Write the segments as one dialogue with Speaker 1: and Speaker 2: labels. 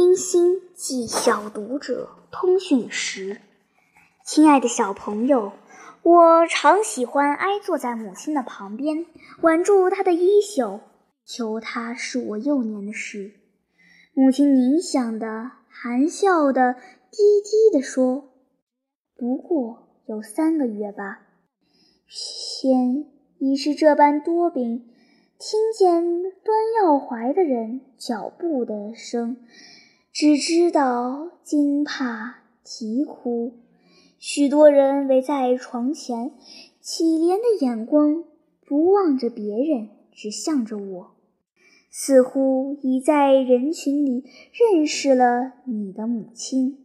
Speaker 1: 冰心寄小读者通讯时，亲爱的小朋友，我常喜欢挨坐在母亲的旁边，挽住她的衣袖，求她是我幼年的事。母亲凝想的、含笑的、低低的说：“不过有三个月吧。”天已是这般多病。听见端药怀的人脚步的声，只知道惊怕啼哭。许多人围在床前，乞怜的眼光不望着别人，只向着我，似乎已在人群里认识了你的母亲。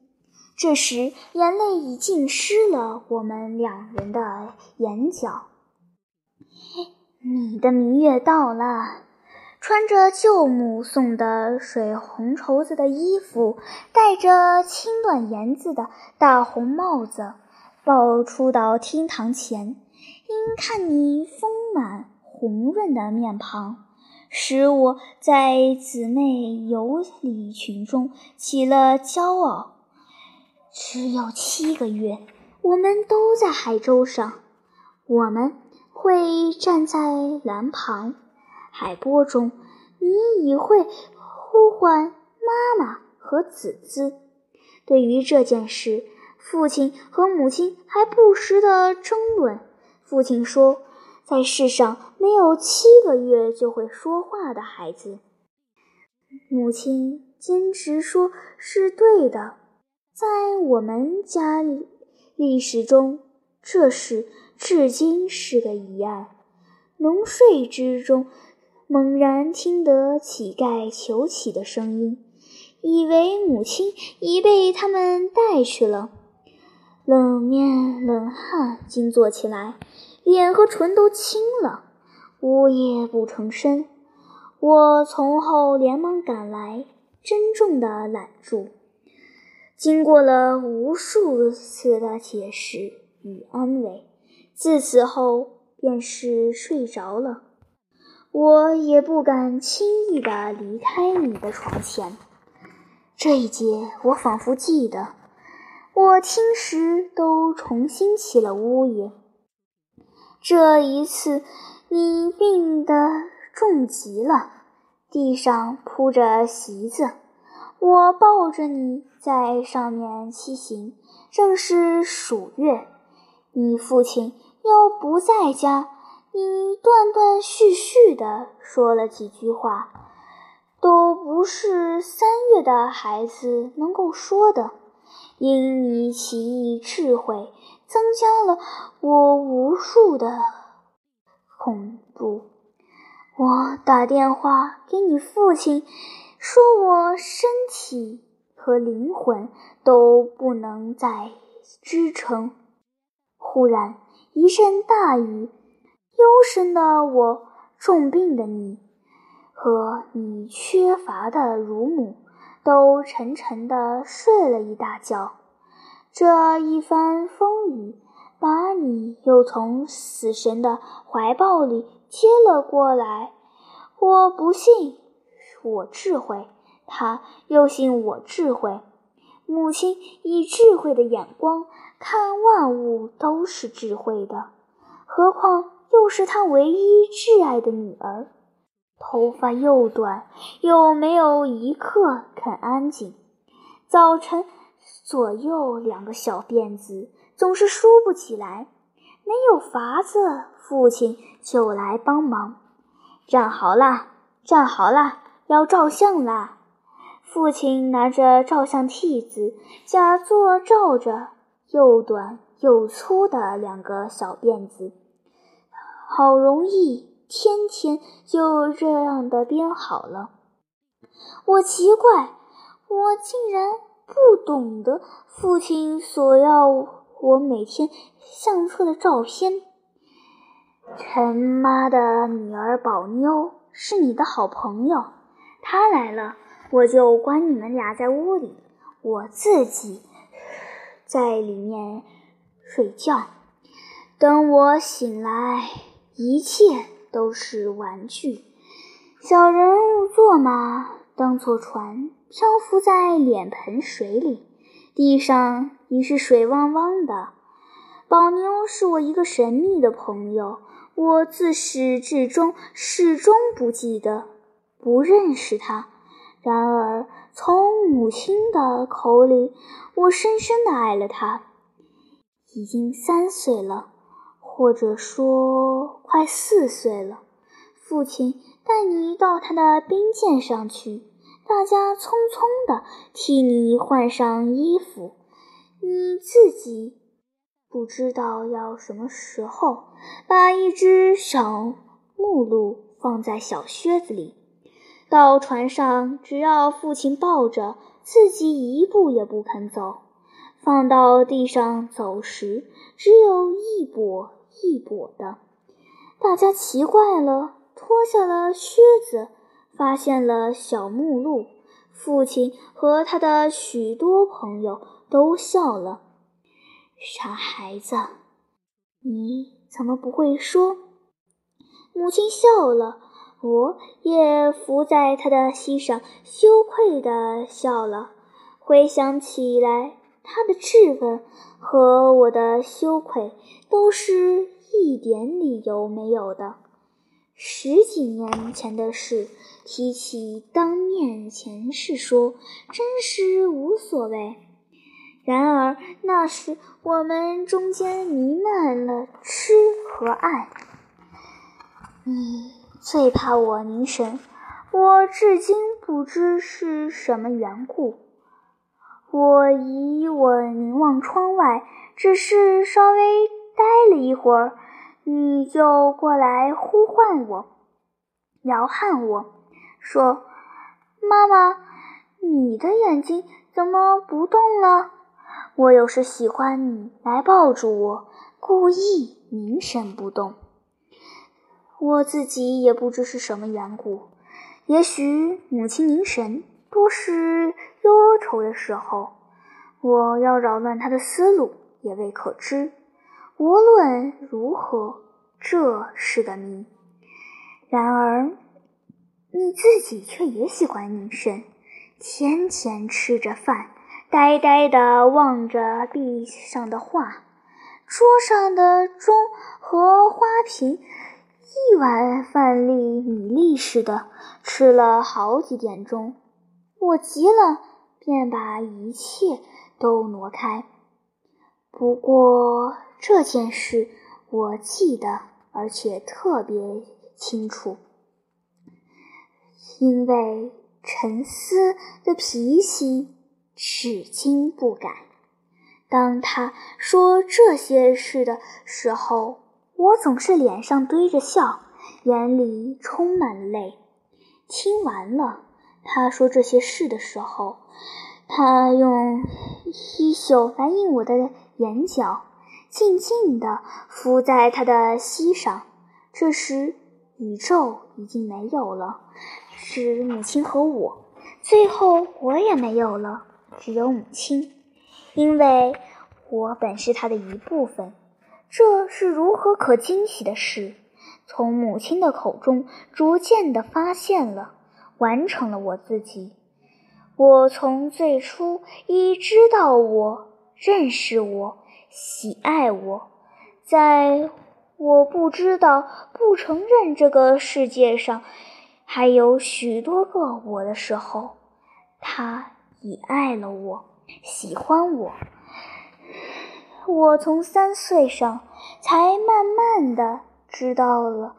Speaker 1: 这时，眼泪已浸湿了我们两人的眼角。你的明月到了，穿着舅母送的水红绸子的衣服，戴着青缎檐子的大红帽子，抱出到厅堂前。因看你丰满红润的面庞，使我在姊妹游礼群中起了骄傲。只有七个月，我们都在海州上，我们。会站在蓝旁，海波中，你已会呼唤妈妈和子子。对于这件事，父亲和母亲还不时地争论。父亲说，在世上没有七个月就会说话的孩子。母亲坚持说是对的。在我们家里历史中，这事。至今是个疑案。浓睡之中，猛然听得乞丐求乞的声音，以为母亲已被他们带去了。冷面冷汗惊坐起来，脸和唇都青了，呜咽不成声。我从后连忙赶来，郑重的揽住。经过了无数次的解释与安慰。自此后便是睡着了，我也不敢轻易地离开你的床前。这一节我仿佛记得，我听时都重新起了呜咽。这一次你病得重极了，地上铺着席子，我抱着你在上面骑行，正是暑月。你父亲又不在家，你断断续续的说了几句话，都不是三月的孩子能够说的。因你奇异智慧，增加了我无数的恐怖。我打电话给你父亲，说我身体和灵魂都不能再支撑。忽然一阵大雨，幽深的我，重病的你，和你缺乏的乳母，都沉沉地睡了一大觉。这一番风雨，把你又从死神的怀抱里接了过来。我不信我智慧，他又信我智慧。母亲以智慧的眼光。看万物都是智慧的，何况又是他唯一挚爱的女儿。头发又短，又没有一刻肯安静。早晨左右两个小辫子总是梳不起来，没有法子，父亲就来帮忙。站好了，站好了，要照相啦！父亲拿着照相替子，假作照着。又短又粗的两个小辫子，好容易，天天就这样的编好了。我奇怪，我竟然不懂得父亲索要我每天相册的照片。陈妈的女儿宝妞是你的好朋友，她来了，我就关你们俩在屋里，我自己。在里面睡觉，等我醒来，一切都是玩具。小人物坐马，当做船漂浮在脸盆水里，地上已是水汪汪的。宝妞是我一个神秘的朋友，我自始至终始终不记得，不认识他。然而，从母亲的口里，我深深的爱了他。已经三岁了，或者说快四岁了。父亲带你到他的兵舰上去，大家匆匆的替你换上衣服，你自己。不知道要什么时候把一只小木鹿放在小靴子里，到船上，只要父亲抱着，自己一步也不肯走。放到地上走时，只有一跛一跛的。大家奇怪了，脱下了靴子，发现了小木鹿。父亲和他的许多朋友都笑了。傻孩子，你怎么不会说？母亲笑了，我也伏在他的膝上，羞愧地笑了。回想起来，他的质问和我的羞愧都是一点理由没有的。十几年前的事，提起当面前事说，真是无所谓。然而那时我们中间弥漫了痴和爱。你最怕我凝神，我至今不知是什么缘故。我以我凝望窗外，只是稍微待了一会儿，你就过来呼唤我，摇撼我说：“妈妈，你的眼睛怎么不动了？”我有时喜欢你来抱住我，故意凝神不动。我自己也不知是什么缘故，也许母亲凝神多是忧愁的时候，我要扰乱他的思路也未可知。无论如何，这是个谜。然而，你自己却也喜欢凝神，天天吃着饭。呆呆地望着壁上的画，桌上的钟和花瓶，一碗饭粒米粒似的，吃了好几点钟。我急了，便把一切都挪开。不过这件事我记得，而且特别清楚，因为沉思的脾气。至今不改。当他说这些事的时候，我总是脸上堆着笑，眼里充满泪。听完了他说这些事的时候，他用衣袖来印我的眼角，静静地伏在他的膝上。这时，宇宙已经没有了，是母亲和我。最后，我也没有了。只有母亲，因为我本是她的一部分。这是如何可惊喜的事？从母亲的口中逐渐地发现了，完成了我自己。我从最初已知道我，认识我，喜爱我，在我不知道、不承认这个世界上还有许多个我的时候，他。已爱了我，喜欢我。我从三岁上才慢慢的知道了，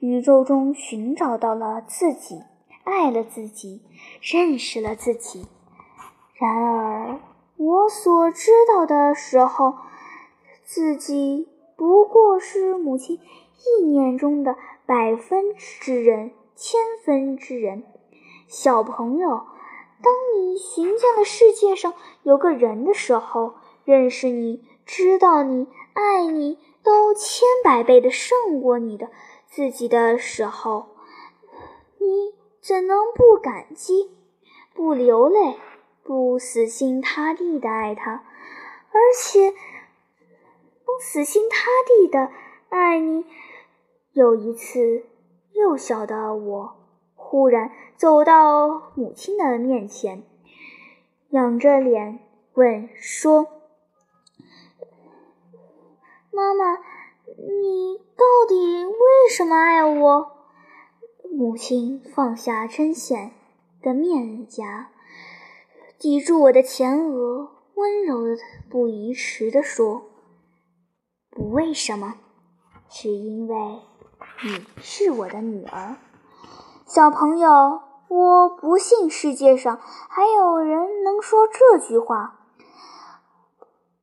Speaker 1: 宇宙中寻找到了自己，爱了自己，认识了自己。然而，我所知道的时候，自己不过是母亲意念中的百分之人，千分之人，小朋友。当你寻见了世界上有个人的时候，认识你、知道你、爱你，都千百倍的胜过你的自己的时候，你怎能不感激、不流泪、不死心塌地的爱他，而且不死心塌地的爱你？有一次，幼小的我。忽然走到母亲的面前，仰着脸问说：“妈妈，你到底为什么爱我？”母亲放下针线的面颊，抵住我的前额，温柔的不移迟的说：“不为什么，只因为你是我的女儿。”小朋友，我不信世界上还有人能说这句话。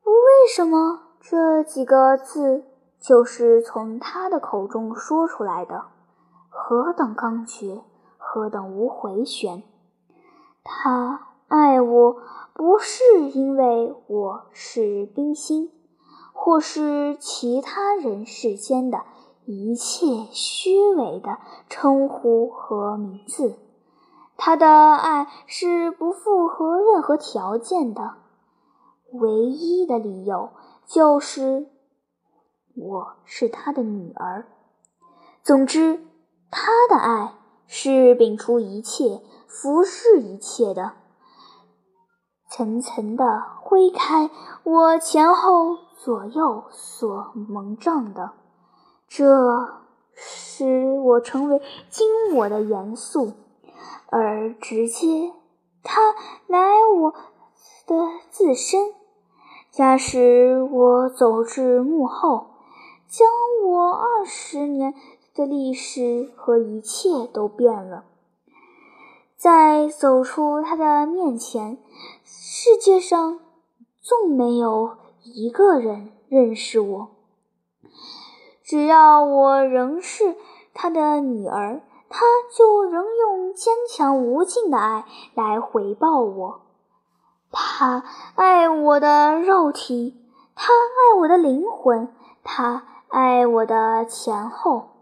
Speaker 1: 不为什么这几个字就是从他的口中说出来的。何等刚决，何等无回旋！他爱我，不是因为我是冰心，或是其他人世间的一切虚伪的称呼和名字。他的爱是不符合任何条件的，唯一的理由就是我是他的女儿。总之。他的爱是摒除一切、服侍一切的，层层的挥开我前后左右所蒙障的，这使我成为今我的元素，而直接他来我的自身。假使我走至幕后，将我二十年。的历史和一切都变了。在走出他的面前，世界上纵没有一个人认识我。只要我仍是他的女儿，他就仍用坚强无尽的爱来回报我。他爱我的肉体，他爱我的灵魂，他爱我的前后。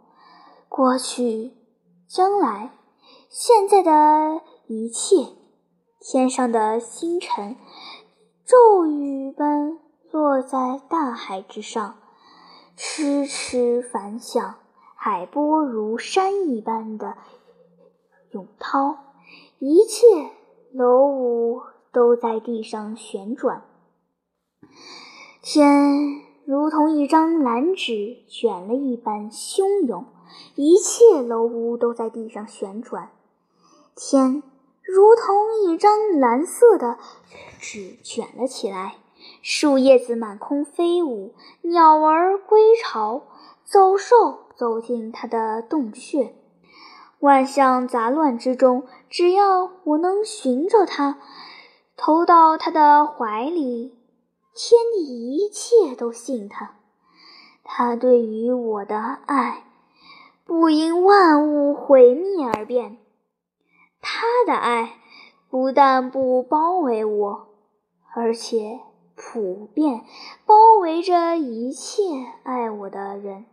Speaker 1: 过去、将来、现在的一切，天上的星辰，骤雨般落在大海之上，痴痴反响；海波如山一般的涌涛，一切楼屋都在地上旋转，天如同一张蓝纸卷了一般汹涌。一切楼屋都在地上旋转，天如同一张蓝色的纸卷了起来，树叶子满空飞舞，鸟儿归巢，走兽走进它的洞穴。万象杂乱之中，只要我能寻着它，投到它的怀里，天地一切都信它。它对于我的爱。不因万物毁灭而变，他的爱不但不包围我，而且普遍包围着一切爱我的人，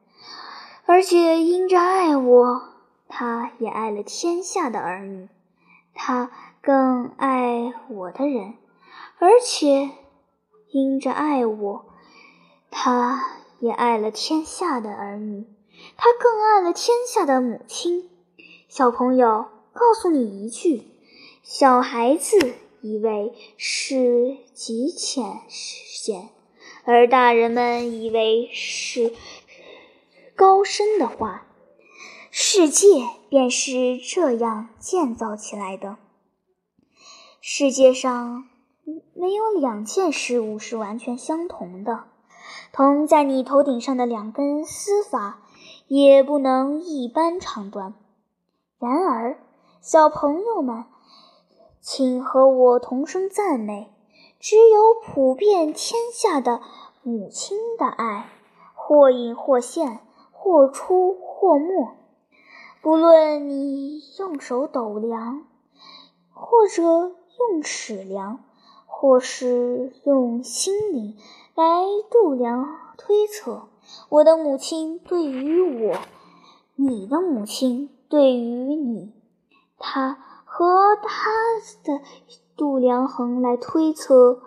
Speaker 1: 而且因着爱我，他也爱了天下的儿女，他更爱我的人，而且因着爱我，他也爱了天下的儿女。他更爱了天下的母亲。小朋友，告诉你一句：小孩子以为是极浅显，而大人们以为是高深的话。世界便是这样建造起来的。世界上没有两件事物是完全相同的，同在你头顶上的两根丝发。也不能一般长短。然而，小朋友们，请和我同声赞美：只有普遍天下的母亲的爱，或隐或现，或出或没。不论你用手斗量，或者用尺量，或是用心灵来度量推测。我的母亲对于我，你的母亲对于你，她和她的度量衡来推测；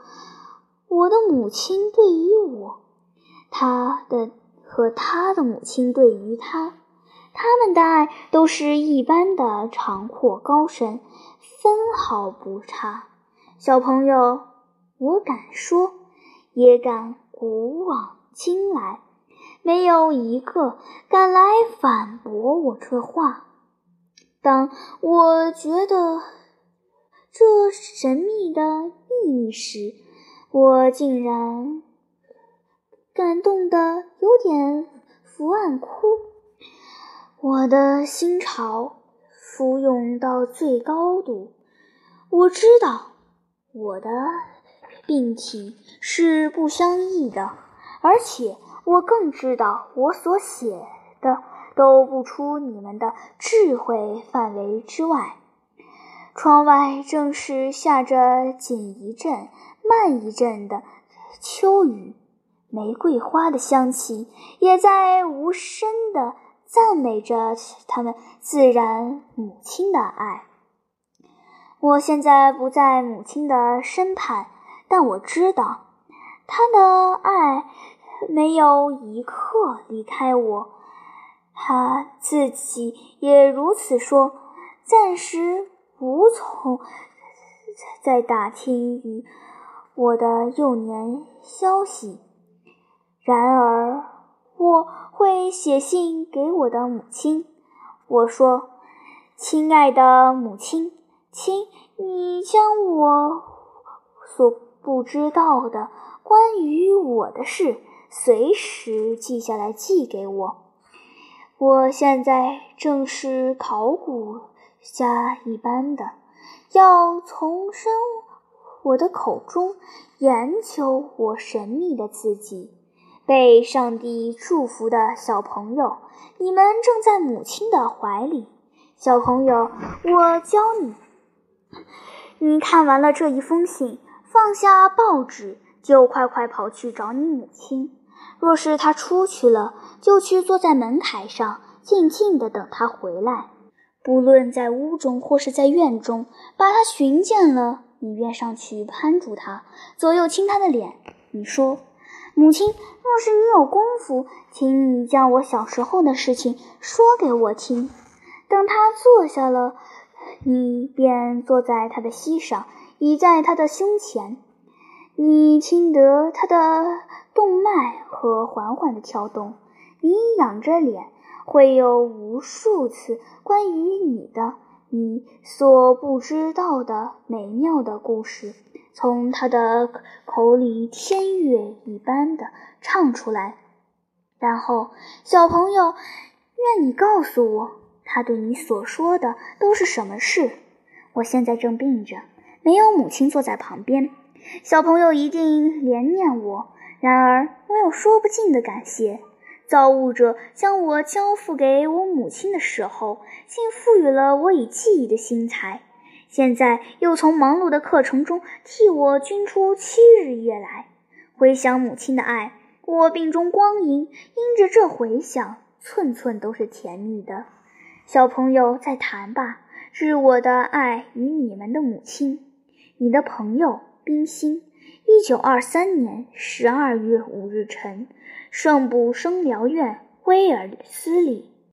Speaker 1: 我的母亲对于我，她的和她的母亲对于她，他们的爱都是一般的长阔高深，分毫不差。小朋友，我敢说，也敢古往今来，没有一个敢来反驳我这话。当我觉得这神秘的秘密时，我竟然感动得有点伏案哭。我的心潮浮涌到最高度。我知道我的病体是不相异的，而且我更知道我所写的。都不出你们的智慧范围之外。窗外正是下着紧一阵、慢一阵的秋雨，玫瑰花的香气也在无声地赞美着他们自然母亲的爱。我现在不在母亲的身畔，但我知道，她的爱没有一刻离开我。他自己也如此说，暂时无从再打听于我的幼年消息。然而，我会写信给我的母亲。我说：“亲爱的母亲，请你将我所不知道的关于我的事随时记下来，寄给我。”我现在正是考古家一般的，要从生我的口中研究我神秘的自己。被上帝祝福的小朋友，你们正在母亲的怀里。小朋友，我教你：你看完了这一封信，放下报纸，就快快跑去找你母亲。若是他出去了，就去坐在门槛上，静静地等他回来。不论在屋中或是在院中，把他寻见了，你便上去攀住他，左右亲他的脸。你说：“母亲，若是你有功夫，请你将我小时候的事情说给我听。”等他坐下了，你便坐在他的膝上，倚在他的胸前。你听得他的动脉和缓缓的跳动，你仰着脸，会有无数次关于你的、你所不知道的美妙的故事从他的口里天乐一般的唱出来。然后，小朋友，愿你告诉我，他对你所说的都是什么事？我现在正病着，没有母亲坐在旁边。小朋友一定怜念我，然而我有说不尽的感谢。造物者将我交付给我母亲的时候，竟赋予了我以记忆的心才。现在又从忙碌的课程中替我均出七日夜来，回想母亲的爱。我病中光阴，因着这回想，寸寸都是甜蜜的。小朋友，再谈吧，致我的爱与你们的母亲，你的朋友。冰心，一九二三年十二月五日晨，圣布生疗院，威尔斯里。